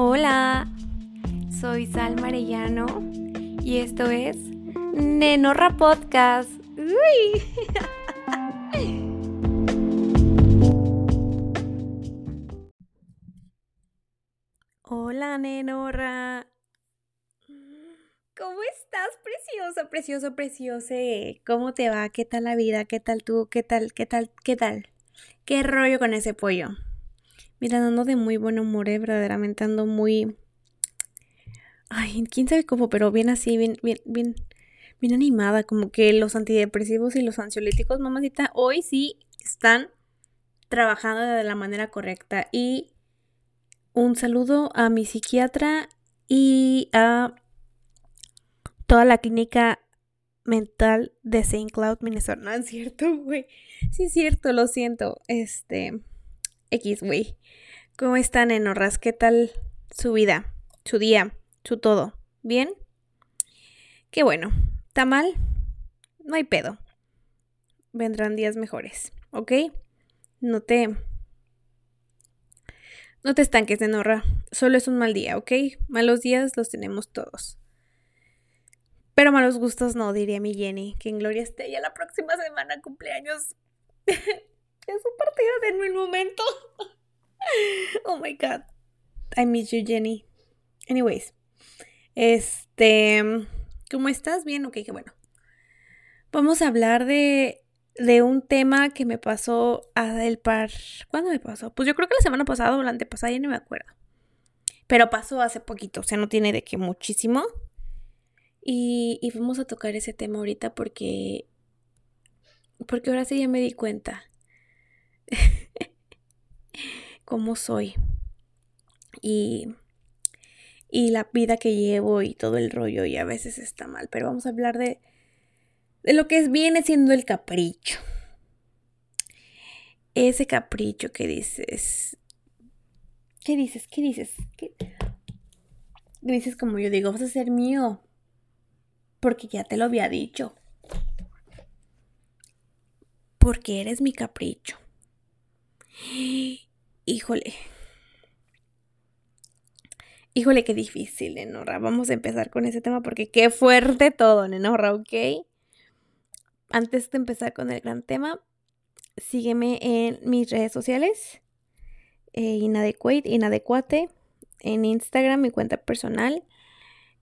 Hola, soy Sal Marellano y esto es Nenorra Podcast. Uy. Hola, Nenorra. ¿Cómo estás, preciosa, precioso, precioso? ¿Cómo te va? ¿Qué tal la vida? ¿Qué tal tú? ¿Qué tal? ¿Qué tal? ¿Qué tal? ¿Qué rollo con ese pollo? Mira, ando de muy buen humor, ¿eh? verdaderamente ando muy... Ay, quién sabe cómo, pero bien así, bien, bien, bien, bien animada, como que los antidepresivos y los ansiolíticos, mamacita, hoy sí están trabajando de la manera correcta. Y un saludo a mi psiquiatra y a toda la clínica mental de St. Cloud, Minnesota. No es cierto, güey. Sí es cierto, lo siento. Este. X, güey. ¿Cómo están, enorras? ¿Qué tal su vida, su día, su todo? ¿Bien? Qué bueno. ¿Está mal? No hay pedo. Vendrán días mejores, ¿ok? No te. No te estanques, enorra. Solo es un mal día, ¿ok? Malos días los tenemos todos. Pero malos gustos no, diría mi Jenny. Que en gloria esté ya la próxima semana cumpleaños. de un momento. oh my god. I miss you, Jenny. Anyways. Este. ¿Cómo estás? Bien, ok, qué bueno. Vamos a hablar de, de un tema que me pasó a el par. ¿Cuándo me pasó? Pues yo creo que la semana pasada o la antepasada, ya no me acuerdo. Pero pasó hace poquito, o sea, no tiene de qué muchísimo. Y, vamos a tocar ese tema ahorita porque. Porque ahora sí ya me di cuenta. cómo soy. Y. Y la vida que llevo y todo el rollo. Y a veces está mal. Pero vamos a hablar de. De lo que viene siendo el capricho. Ese capricho que dices. ¿Qué dices? ¿Qué dices? ¿Qué dices como yo digo? Vas a ser mío porque ya te lo había dicho. Porque eres mi capricho. Híjole. Híjole, qué difícil, Nenorra. Vamos a empezar con ese tema porque qué fuerte todo, Nenorra, ¿ok? Antes de empezar con el gran tema, sígueme en mis redes sociales. Eh, inadequate, inadecuate. En Instagram, mi cuenta personal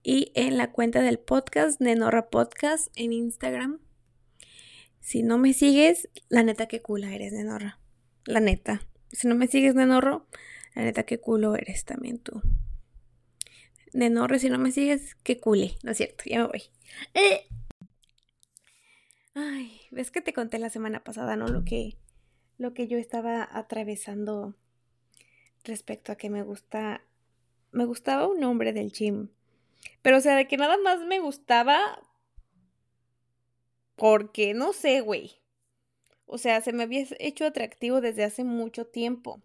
y en la cuenta del podcast, Nenorra Podcast, en Instagram. Si no me sigues, la neta que culo eres, Nenorra. La neta. Si no me sigues, Nenorro, la neta que culo eres también tú. Nenorro, si no me sigues, que cule. No es cierto, ya me voy. Eh. Ay, ves que te conté la semana pasada, ¿no? Lo que, lo que yo estaba atravesando respecto a que me gusta, me gustaba un hombre del gym pero, o sea, de que nada más me gustaba. Porque, no sé, güey. O sea, se me había hecho atractivo desde hace mucho tiempo.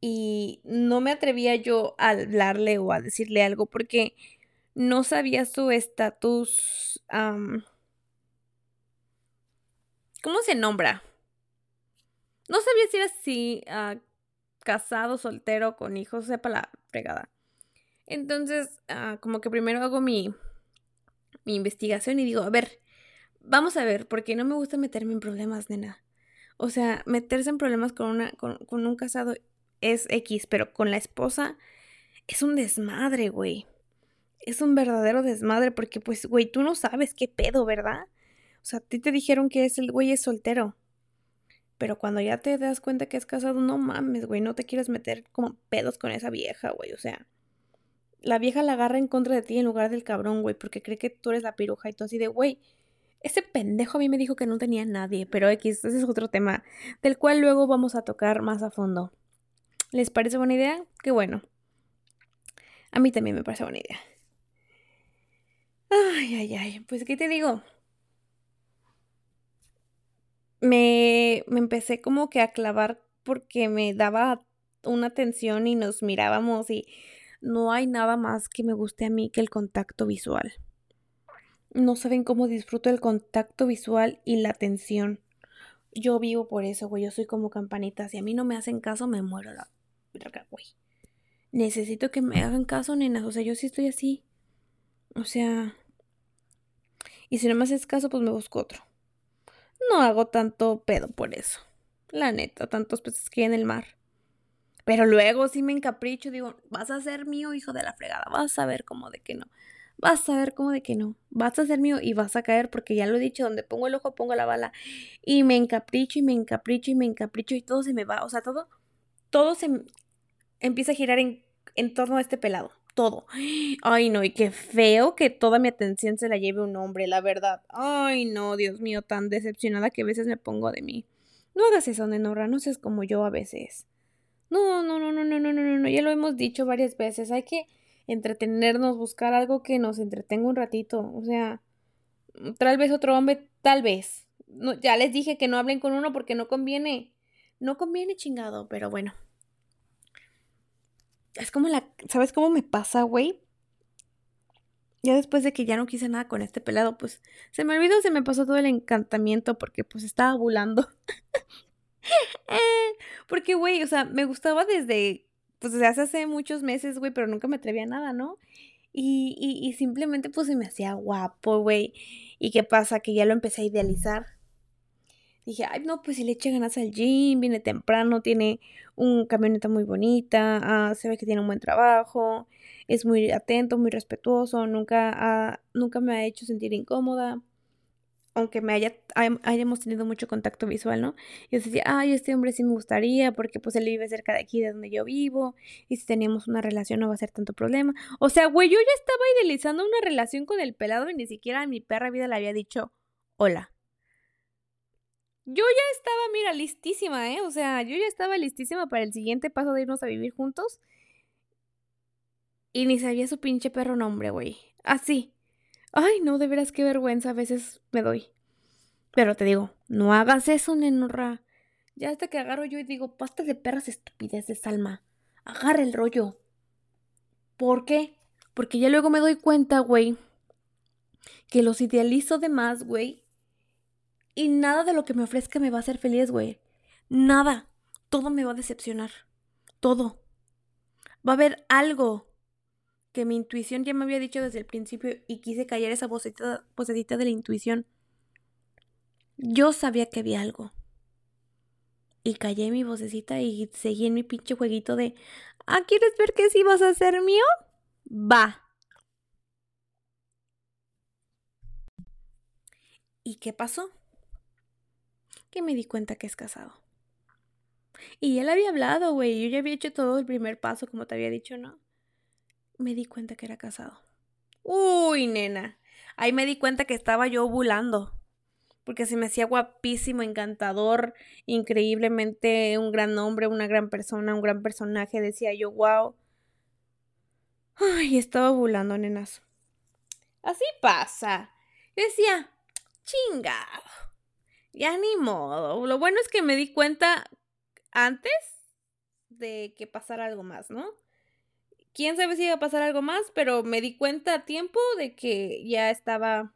Y no me atrevía yo a hablarle o a decirle algo porque no sabía su estatus. ¿Cómo se nombra? No sabía si era así, ah, casado, soltero, con hijos, sepa la fregada. Entonces, ah, como que primero hago mi, mi investigación y digo, a ver, vamos a ver, porque no me gusta meterme en problemas, nena. O sea, meterse en problemas con, una, con, un casado es X, pero con la esposa es un desmadre, güey. Es un verdadero desmadre porque, pues, güey, tú no sabes qué pedo, ¿verdad? O sea, a ti te dijeron que es el güey es soltero. Pero cuando ya te das cuenta que es casado, no mames, güey, no te quieres meter como pedos con esa vieja, güey. O sea, la vieja la agarra en contra de ti en lugar del cabrón, güey, porque cree que tú eres la piruja y tú así de, güey, ese pendejo a mí me dijo que no tenía nadie, pero X, ese es otro tema, del cual luego vamos a tocar más a fondo. ¿Les parece buena idea? Qué bueno. A mí también me parece buena idea. Ay, ay, ay, pues ¿qué te digo? Me, me empecé como que a clavar porque me daba una atención y nos mirábamos y no hay nada más que me guste a mí que el contacto visual. No saben cómo disfruto el contacto visual y la atención. Yo vivo por eso, güey. Yo soy como campanita. Si a mí no me hacen caso, me muero la güey. necesito que me hagan caso, nenas. O sea, yo sí estoy así. O sea, y si no me haces caso, pues me busco otro. No hago tanto pedo por eso. La neta, tantos peces que hay en el mar. Pero luego sí me encapricho, digo, vas a ser mío, hijo de la fregada, vas a ver cómo de que no. Vas a ver cómo de que no. Vas a ser mío y vas a caer porque ya lo he dicho, donde pongo el ojo pongo la bala. Y me encapricho y me encapricho y me encapricho y todo se me va. O sea, todo, todo se empieza a girar en, en torno a este pelado todo. Ay, no, y qué feo que toda mi atención se la lleve un hombre, la verdad. Ay, no, Dios mío, tan decepcionada que a veces me pongo de mí. No hagas eso, Nenorra, no seas como yo a veces. No, no, no, no, no, no, no, no, ya lo hemos dicho varias veces. Hay que entretenernos, buscar algo que nos entretenga un ratito. O sea, tal vez otro hombre, tal vez. Ya les dije que no hablen con uno porque no conviene. No conviene chingado, pero bueno es como la, ¿sabes cómo me pasa, güey? Ya después de que ya no quise nada con este pelado, pues se me olvidó, se me pasó todo el encantamiento porque pues estaba bulando. Eh, porque, güey, o sea, me gustaba desde, pues desde hace muchos meses, güey, pero nunca me atrevía a nada, ¿no? Y, y, y simplemente pues se me hacía guapo, güey. ¿Y qué pasa? Que ya lo empecé a idealizar dije, ay, no, pues si le echa ganas al gym, viene temprano, tiene un camioneta muy bonita, ah, se ve que tiene un buen trabajo, es muy atento, muy respetuoso, nunca, nunca me ha hecho sentir incómoda, aunque me haya, hayamos tenido mucho contacto visual, ¿no? Y yo decía, ay, este hombre sí me gustaría, porque pues él vive cerca de aquí, de donde yo vivo, y si teníamos una relación no va a ser tanto problema. O sea, güey, yo ya estaba idealizando una relación con el pelado y ni siquiera a mi perra vida le había dicho, hola. Yo ya estaba, mira, listísima, ¿eh? O sea, yo ya estaba listísima para el siguiente paso de irnos a vivir juntos. Y ni sabía su pinche perro nombre, güey. Así. Ay, no, de veras qué vergüenza a veces me doy. Pero te digo, no hagas eso, nenorra. Ya hasta que agarro yo y digo, pasta de perras estupideces, Salma. Agarra el rollo. ¿Por qué? Porque ya luego me doy cuenta, güey, que los idealizo de más, güey, y nada de lo que me ofrezca me va a hacer feliz, güey. Nada. Todo me va a decepcionar. Todo. Va a haber algo que mi intuición ya me había dicho desde el principio y quise callar esa vocecita, vocecita de la intuición. Yo sabía que había algo. Y callé mi vocecita y seguí en mi pinche jueguito de ¿Ah, quieres ver que sí vas a ser mío? Va. ¿Y qué pasó? que me di cuenta que es casado. Y él había hablado, güey. Yo ya había hecho todo el primer paso, como te había dicho, ¿no? Me di cuenta que era casado. Uy, nena. Ahí me di cuenta que estaba yo ovulando. Porque se me hacía guapísimo, encantador, increíblemente un gran hombre, una gran persona, un gran personaje. Decía yo, wow. Ay, estaba ovulando, nenas. Así pasa. Decía, chingado. Ya ni modo. Lo bueno es que me di cuenta antes de que pasara algo más, ¿no? Quién sabe si iba a pasar algo más, pero me di cuenta a tiempo de que ya estaba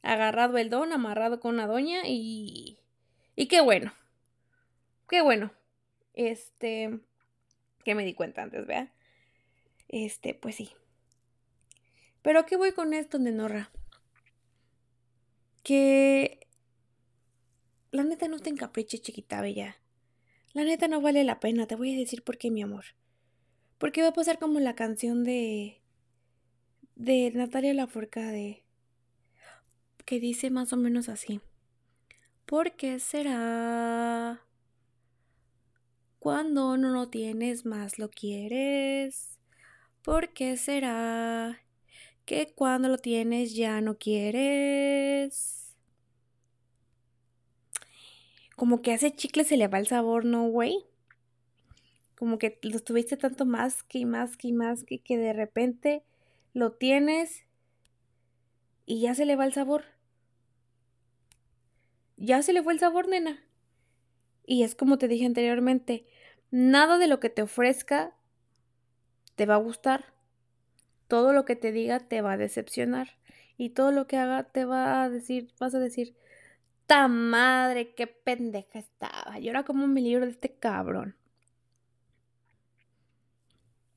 agarrado el don, amarrado con una doña y. Y qué bueno. Qué bueno. Este. Que me di cuenta antes, ¿vea? Este, pues sí. Pero ¿qué voy con esto, Nenorra? Que la neta no te encapriches, chiquita bella. La neta no vale la pena, te voy a decir por qué, mi amor. Porque va a pasar como la canción de. de Natalia Lafourcade. que dice más o menos así. ¿Por qué será? Cuando no lo tienes más lo quieres. ¿Por qué será? Que cuando lo tienes ya no quieres. como que ese chicle se le va el sabor, ¿no, güey? Como que lo tuviste tanto más que más que más que que de repente lo tienes y ya se le va el sabor. Ya se le fue el sabor, nena. Y es como te dije anteriormente, nada de lo que te ofrezca te va a gustar. Todo lo que te diga te va a decepcionar. Y todo lo que haga te va a decir, vas a decir, madre! ¡Qué pendeja estaba! Y ahora como me libro de este cabrón.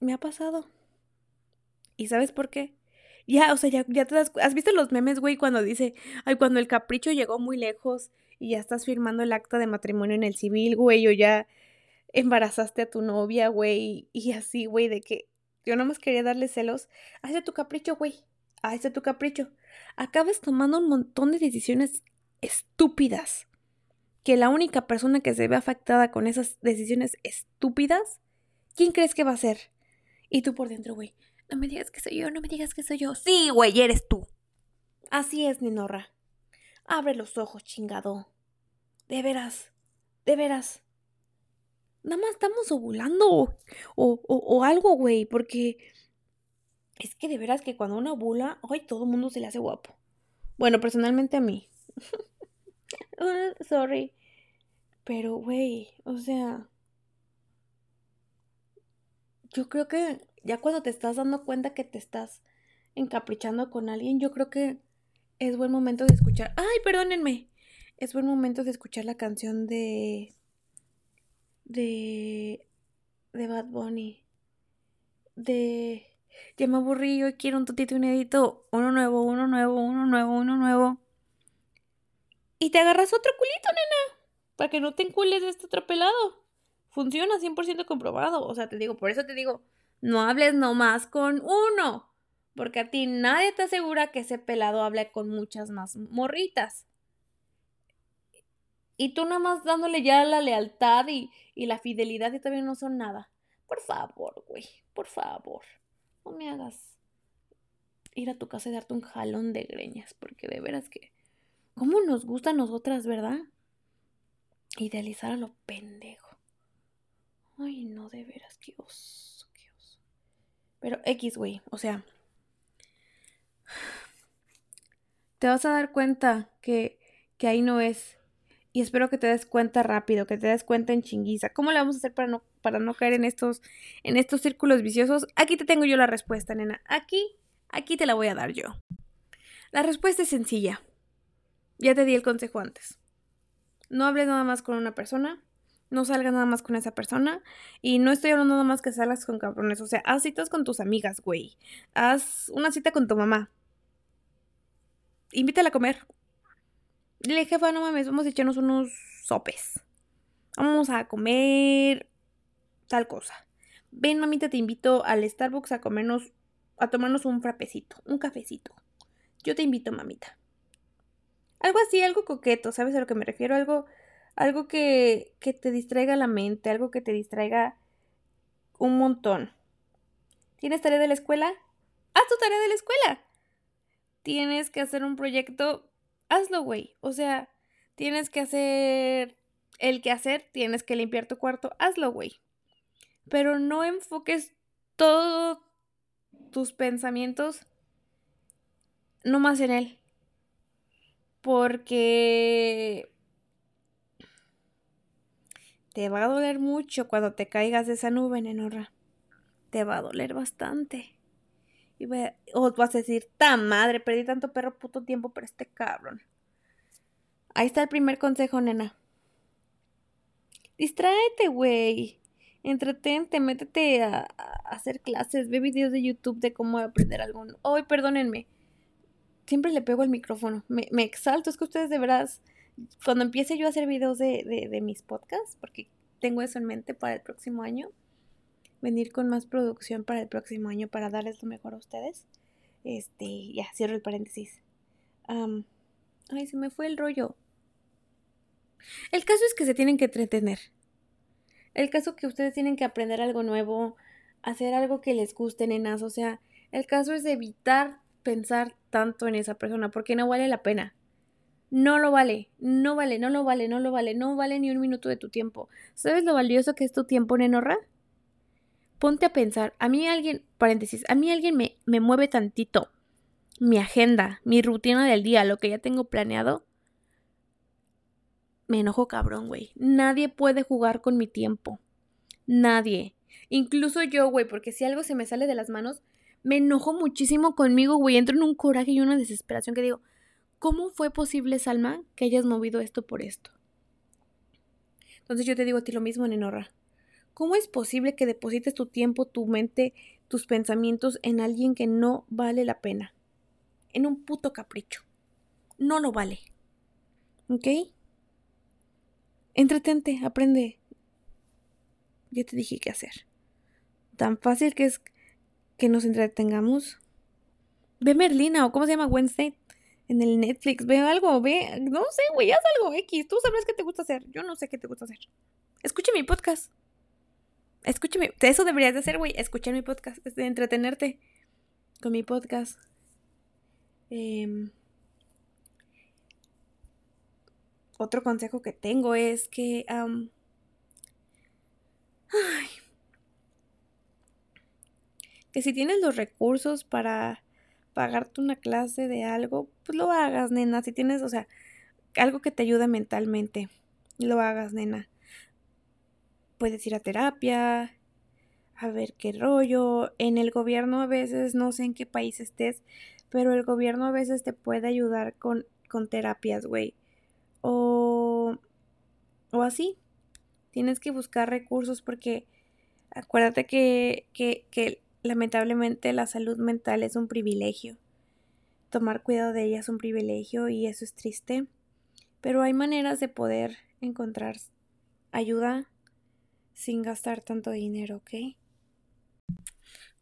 Me ha pasado. ¿Y sabes por qué? Ya, o sea, ya, ya te das... ¿Has visto los memes, güey, cuando dice, ay, cuando el capricho llegó muy lejos y ya estás firmando el acta de matrimonio en el civil, güey, o ya embarazaste a tu novia, güey, y así, güey, de que yo nomás quería darle celos. Haz de tu capricho, güey. Haz de tu capricho. Acabas tomando un montón de decisiones estúpidas. Que la única persona que se ve afectada con esas decisiones estúpidas, ¿quién crees que va a ser? Y tú por dentro, güey. No me digas que soy yo, no me digas que soy yo. Sí, güey, eres tú. Así es, Ninorra. Abre los ojos, chingado. De veras, de veras. Nada más estamos ovulando o, o, o algo, güey, porque es que de veras que cuando uno ovula, ay, todo el mundo se le hace guapo. Bueno, personalmente a mí. Sorry. Pero, güey, o sea, yo creo que ya cuando te estás dando cuenta que te estás encaprichando con alguien, yo creo que es buen momento de escuchar. Ay, perdónenme. Es buen momento de escuchar la canción de. de. de Bad Bunny. De. Ya me aburrí, yo quiero un totito inédito. Uno nuevo, uno nuevo, uno nuevo, uno nuevo. Y te agarras otro culito, nena. Para que no te encules de este otro pelado. Funciona 100% comprobado. O sea, te digo, por eso te digo, no hables nomás con uno. Porque a ti nadie te asegura que ese pelado hable con muchas más morritas. Y tú nada más dándole ya la lealtad y, y la fidelidad y todavía no son nada. Por favor, güey, por favor. No me hagas ir a tu casa y darte un jalón de greñas. Porque de veras que... ¿Cómo nos gusta a nosotras, verdad? Idealizar a lo pendejo. Ay, no, de veras, qué oso, qué oso. Pero X, güey, o sea, te vas a dar cuenta que, que ahí no es. Y espero que te des cuenta rápido, que te des cuenta en chinguiza. ¿Cómo le vamos a hacer para no, para no caer en estos, en estos círculos viciosos? Aquí te tengo yo la respuesta, nena. Aquí, aquí te la voy a dar yo. La respuesta es sencilla. Ya te di el consejo antes. No hables nada más con una persona. No salgas nada más con esa persona. Y no estoy hablando nada más que salgas con cabrones. O sea, haz citas con tus amigas, güey. Haz una cita con tu mamá invítala a comer. Dile, jefa, no mames, vamos a echarnos unos sopes. Vamos a comer tal cosa. Ven, mamita, te invito al Starbucks a comernos, a tomarnos un frapecito, un cafecito. Yo te invito, mamita. Algo así, algo coqueto, ¿sabes a lo que me refiero? Algo, algo que, que te distraiga la mente, algo que te distraiga un montón. ¿Tienes tarea de la escuela? Haz tu tarea de la escuela tienes que hacer un proyecto, hazlo, güey. O sea, tienes que hacer el que hacer, tienes que limpiar tu cuarto, hazlo, güey. Pero no enfoques todos tus pensamientos no en él. Porque te va a doler mucho cuando te caigas de esa nube, Nenorra. Te va a doler bastante. Y o vas a decir, ta madre, perdí tanto perro puto tiempo por este cabrón. Ahí está el primer consejo, nena. Distráete, güey. Entretente, métete a, hacer clases, ve videos de YouTube de cómo aprender algo. Ay, perdónenme. Siempre le pego el micrófono. Me, me, exalto. Es que ustedes de veras, cuando empiece yo a hacer videos de, de, mis podcasts, porque tengo eso en mente para el próximo año, venir con más producción para el próximo año para darles lo mejor a ustedes. Este, ya, cierro el paréntesis. ay, se me fue el rollo. El caso es que se tienen que entretener. El caso que ustedes tienen que aprender algo nuevo, hacer algo que les guste, nenas. O sea, el caso es evitar pensar tanto en esa persona porque no vale la pena. No lo vale, no vale, no lo vale, no lo vale, no vale ni un minuto de tu tiempo. ¿Sabes lo valioso que es tu tiempo, nenorra? ponte a pensar, a mí alguien, paréntesis, a mí alguien me, me mueve tantito mi agenda, mi rutina del día, lo que ya tengo planeado, me enojo cabrón, güey. Nadie puede jugar con mi tiempo. Nadie. Incluso yo, güey, porque si algo se me sale de las manos, me enojo muchísimo conmigo, güey. Entro en un coraje y una desesperación que digo, ¿cómo fue posible, Salma, que hayas movido esto por esto? Entonces yo te digo a ti lo mismo, Nenorra. ¿Cómo es posible que deposites tu tiempo, tu mente, tus pensamientos en alguien que no vale la pena? En un puto capricho. No lo vale. ¿Ok? Entretente, aprende. Ya te dije qué hacer. Tan fácil que es que nos entretengamos. Ve Merlina o cómo se llama Wednesday en el Netflix. Ve algo, ve. No sé, güey, haz algo X. Tú sabes qué te gusta hacer. Yo no sé qué te gusta hacer. Escucha mi podcast. Escúchame, eso deberías de hacer, güey, escuchar mi podcast, de entretenerte con mi podcast. Em, otro consejo que tengo es que... ay, que si tienes los recursos para pagarte una clase de algo, pues lo hagas, nena. Si tienes, o sea, algo que te ayude mentalmente, lo hagas, nena puedes ir a terapia, a ver qué rollo. En el gobierno a veces, no sé en qué país estés, pero el gobierno a veces te puede ayudar con, con terapias, güey. O, o así. Tienes que buscar recursos porque acuérdate que, que, que lamentablemente la salud mental es un privilegio. Tomar cuidado de ella es un privilegio y eso es triste. Pero hay maneras de poder encontrar ayuda sin gastar tanto dinero, ¿ok?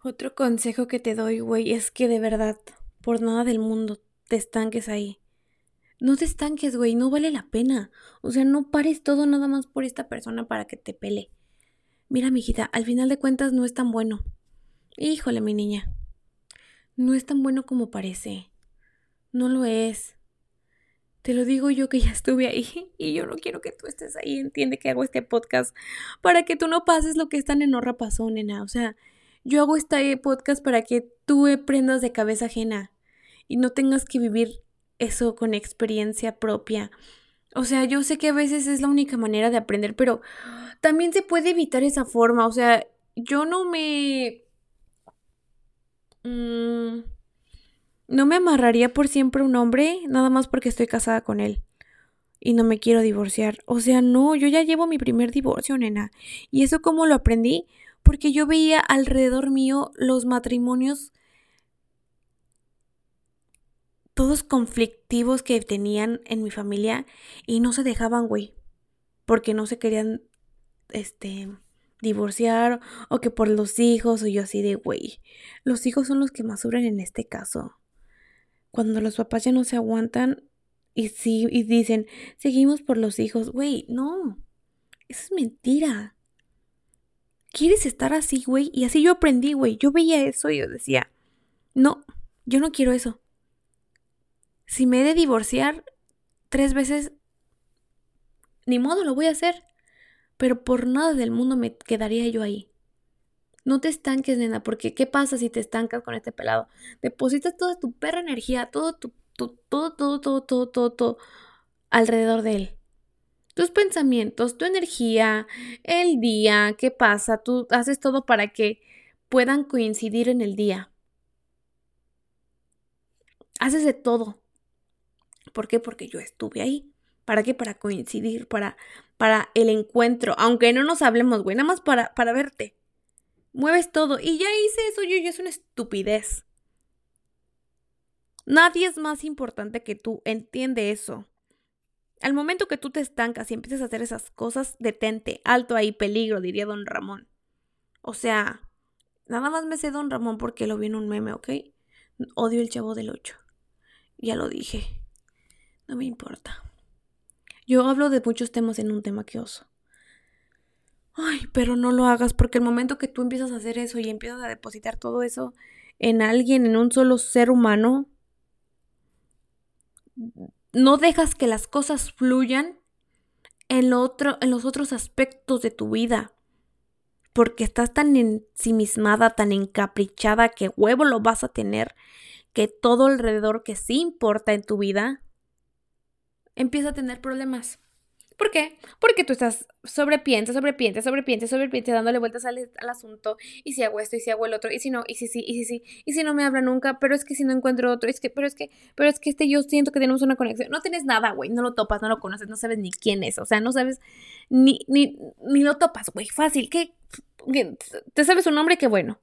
Otro consejo que te doy, güey, es que de verdad, por nada del mundo, te estanques ahí. No te estanques, güey, no vale la pena. O sea, no pares todo nada más por esta persona para que te pele. Mira, mijita, al final de cuentas no es tan bueno. Híjole, mi niña. No es tan bueno como parece. No lo es. Te lo digo yo que ya estuve ahí y yo no quiero que tú estés ahí. Entiende que hago este podcast para que tú no pases lo que esta nenorra pasó, nena. O sea, yo hago este podcast para que tú aprendas de cabeza ajena y no tengas que vivir eso con experiencia propia. O sea, yo sé que a veces es la única manera de aprender, pero también se puede evitar esa forma. O sea, yo no me... Mmm no me amarraría por siempre un hombre nada más porque estoy casada con él. Y no me quiero divorciar. O sea, no, yo ya llevo mi primer divorcio, nena. ¿Y eso cómo lo aprendí? Porque yo veía alrededor mío los matrimonios todos conflictivos que tenían en mi familia y no se dejaban, güey. Porque no se querían, este, divorciar o que por los hijos o yo así de, güey. Los hijos son los que más sufren en este caso cuando los papás ya no se aguantan y, sí, y dicen, seguimos por los hijos, güey, no, eso es mentira. ¿Quieres estar así, güey? Y así yo aprendí, güey. Yo veía eso y yo decía, no, yo no quiero eso. Si me he de divorciar tres veces, ni modo, lo voy a hacer. Pero por nada del mundo me quedaría yo ahí. No te estanques, nena, porque ¿qué pasa si te estancas con este pelado? Depositas toda tu perra energía, todo tu, todo, todo, todo, todo, todo, todo alrededor de él. Tus pensamientos, tu energía, el día, qué pasa, tú haces todo para que puedan coincidir en el día. Haces de todo. ¿Por qué? Porque yo estuve ahí. ¿Para qué? Para coincidir, para, para el encuentro. Aunque no nos hablemos, güey, nada más para, para verte. Mueves todo. Y ya hice eso yo, y es una estupidez. Nadie es más importante que tú, entiende eso. Al momento que tú te estancas y empiezas a hacer esas cosas, detente, alto ahí, peligro, diría don Ramón. O sea, nada más me sé don Ramón porque lo vi en un meme, ¿ok? Odio el chavo del 8. Ya lo dije. No me importa. Yo hablo de muchos temas en un tema que oso. Ay, pero no lo hagas porque el momento que tú empiezas a hacer eso y empiezas a depositar todo eso en alguien, en un solo ser humano, no dejas que las cosas fluyan en, otro, en los otros aspectos de tu vida. Porque estás tan ensimismada, tan encaprichada que huevo lo vas a tener, que todo alrededor que sí importa en tu vida empieza a tener problemas. ¿Por qué? Porque tú estás sobrepiensa, sobrepiensa, sobrepiensa, sobrepiensa, dándole vueltas al, asunto. Y si hago esto, y si hago el otro, y si no, y si sí, y si sí, y si no me habla nunca, pero es que si no encuentro otro, es que, pero es que, pero es que este yo siento que tenemos una conexión. No tienes nada, güey, no lo topas, no lo conoces, no sabes ni quién es, o sea, no sabes ni, ni, ni lo topas, güey, fácil, ¿qué? te sabes su nombre, qué bueno.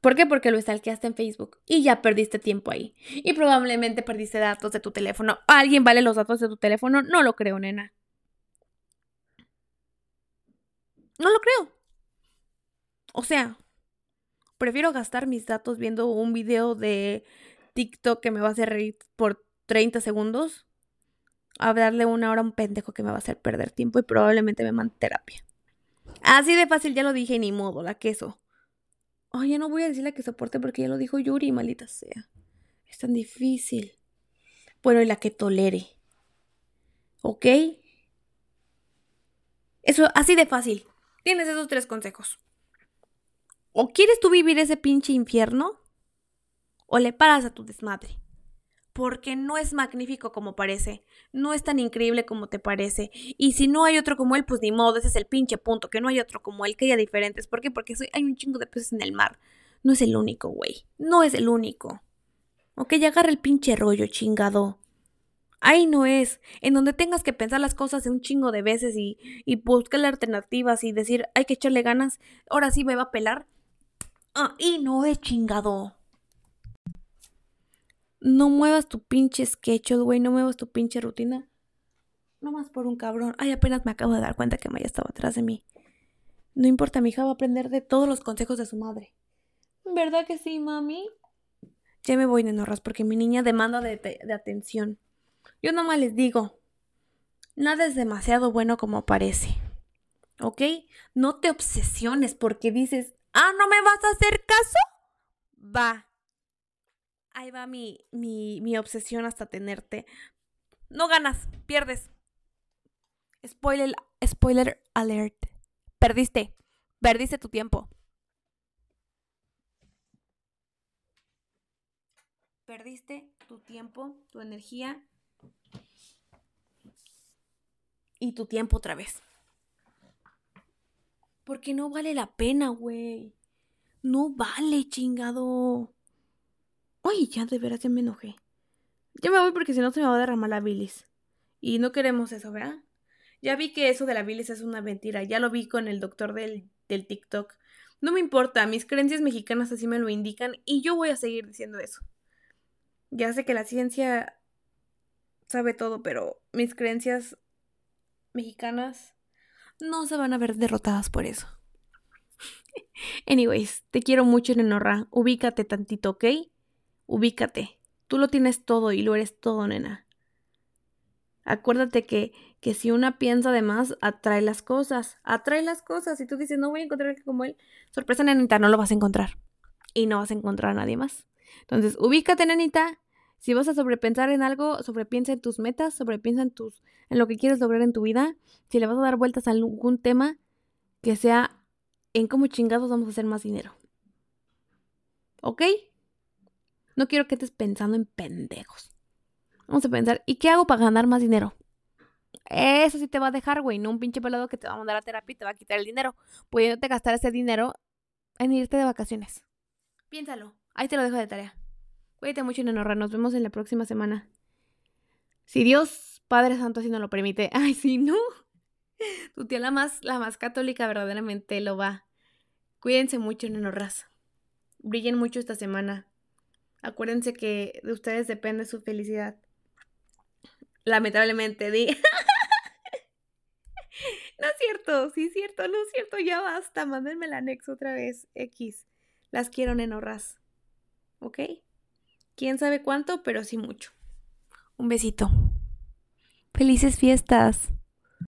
¿Por qué? Porque lo stalkeaste en Facebook y ya perdiste tiempo ahí. Y probablemente perdiste datos de tu teléfono. ¿Alguien vale los datos de tu teléfono? No lo creo, nena. No lo creo. O sea, prefiero gastar mis datos viendo un video de TikTok que me va a hacer reír por 30 segundos a darle una hora a un pendejo que me va a hacer perder tiempo y probablemente me mande terapia. Así de fácil, ya lo dije, ni modo, la queso. Ay, ya no voy a decir la que soporte porque ya lo dijo Yuri, malita sea. Es tan difícil. Bueno, y la que tolere. ¿Ok? Eso, así de fácil. Tienes esos tres consejos. O quieres tú vivir ese pinche infierno, o le paras a tu desmadre porque no es magnífico como parece, no es tan increíble como te parece, y si no hay otro como él, pues ni modo, ese es el pinche punto, que no hay otro como él, que haya diferentes, ¿por qué? Porque hay un chingo de peces en el mar, no es el único, güey, no es el único. Ok, ya agarra el pinche rollo, chingado. Ahí no es, en donde tengas que pensar las cosas un chingo de veces y, y buscar alternativas y decir, hay que echarle ganas, ahora sí me va a pelar. Ahí no es chingado. No muevas tu pinche sketch, güey, no muevas tu pinche rutina. No más por un cabrón. Ay, apenas me acabo de dar cuenta que Maya estaba atrás de mí. No importa, mi hija va a aprender de todos los consejos de su madre. ¿Verdad que sí, mami? Ya me voy, nenorras, porque mi niña demanda de, de atención. Yo nomás les digo, nada es demasiado bueno como parece. ¿Ok? No te obsesiones porque dices, ah, ¿no me vas a hacer caso? Va, ahí va mi, mi, mi obsesión hasta tenerte. No ganas, pierdes. Spoiler, spoiler alert. Perdiste. Perdiste tu tiempo. Perdiste tu tiempo, tu energía y tu tiempo otra vez. Porque no vale la pena, güey. No vale, chingado. Ay, ya de veras ya me enojé. Ya me voy porque si no se me va a derramar la bilis. Y no queremos eso, ¿verdad? Ya vi que eso de la bilis es una mentira. Ya lo vi con el doctor del, del TikTok. No me importa, mis creencias mexicanas así me lo indican y yo voy a seguir diciendo eso. Ya sé que la ciencia sabe todo, pero mis creencias mexicanas no se van a ver derrotadas por eso. Anyways, te quiero mucho, Nenorra. Ubícate tantito, ¿ok? Ubícate. Tú lo tienes todo y lo eres todo, nena. Acuérdate que, que si una piensa de más, atrae las cosas. Atrae las cosas. Y tú dices, no voy a encontrar como él. Sorpresa, nenita, no lo vas a encontrar. Y no vas a encontrar a nadie más. Entonces, ubícate, nenita. Si vas a sobrepensar en algo, sobrepiensa en tus metas, sobrepiensa en tus, en lo que quieres lograr en tu vida. Si le vas a dar vueltas a algún tema, que sea en cómo chingados vamos a hacer más dinero. ¿Ok? No quiero que estés pensando en pendejos. Vamos a pensar, ¿y qué hago para ganar más dinero? Eso sí te va a dejar, güey, no un pinche pelado que te va a mandar a terapia y te va a quitar el dinero, pudiéndote gastar ese dinero en irte de vacaciones. Piénsalo, ahí te lo dejo de tarea. Cuídate mucho, Nenorra, nos vemos en la próxima semana. Si Dios Padre Santo así no lo permite. Ay, sí, no. Tu tía la más, la más católica verdaderamente lo va. Cuídense mucho, nenorras. Brillen mucho esta semana. Acuérdense que de ustedes depende su felicidad. Lamentablemente, di. no es cierto, sí es cierto, no es cierto, ya basta. Mándenme el anexo otra vez. X. Las quiero, nenorras. ¿Ok? Quién sabe cuánto, pero sí mucho. Un besito. Felices fiestas.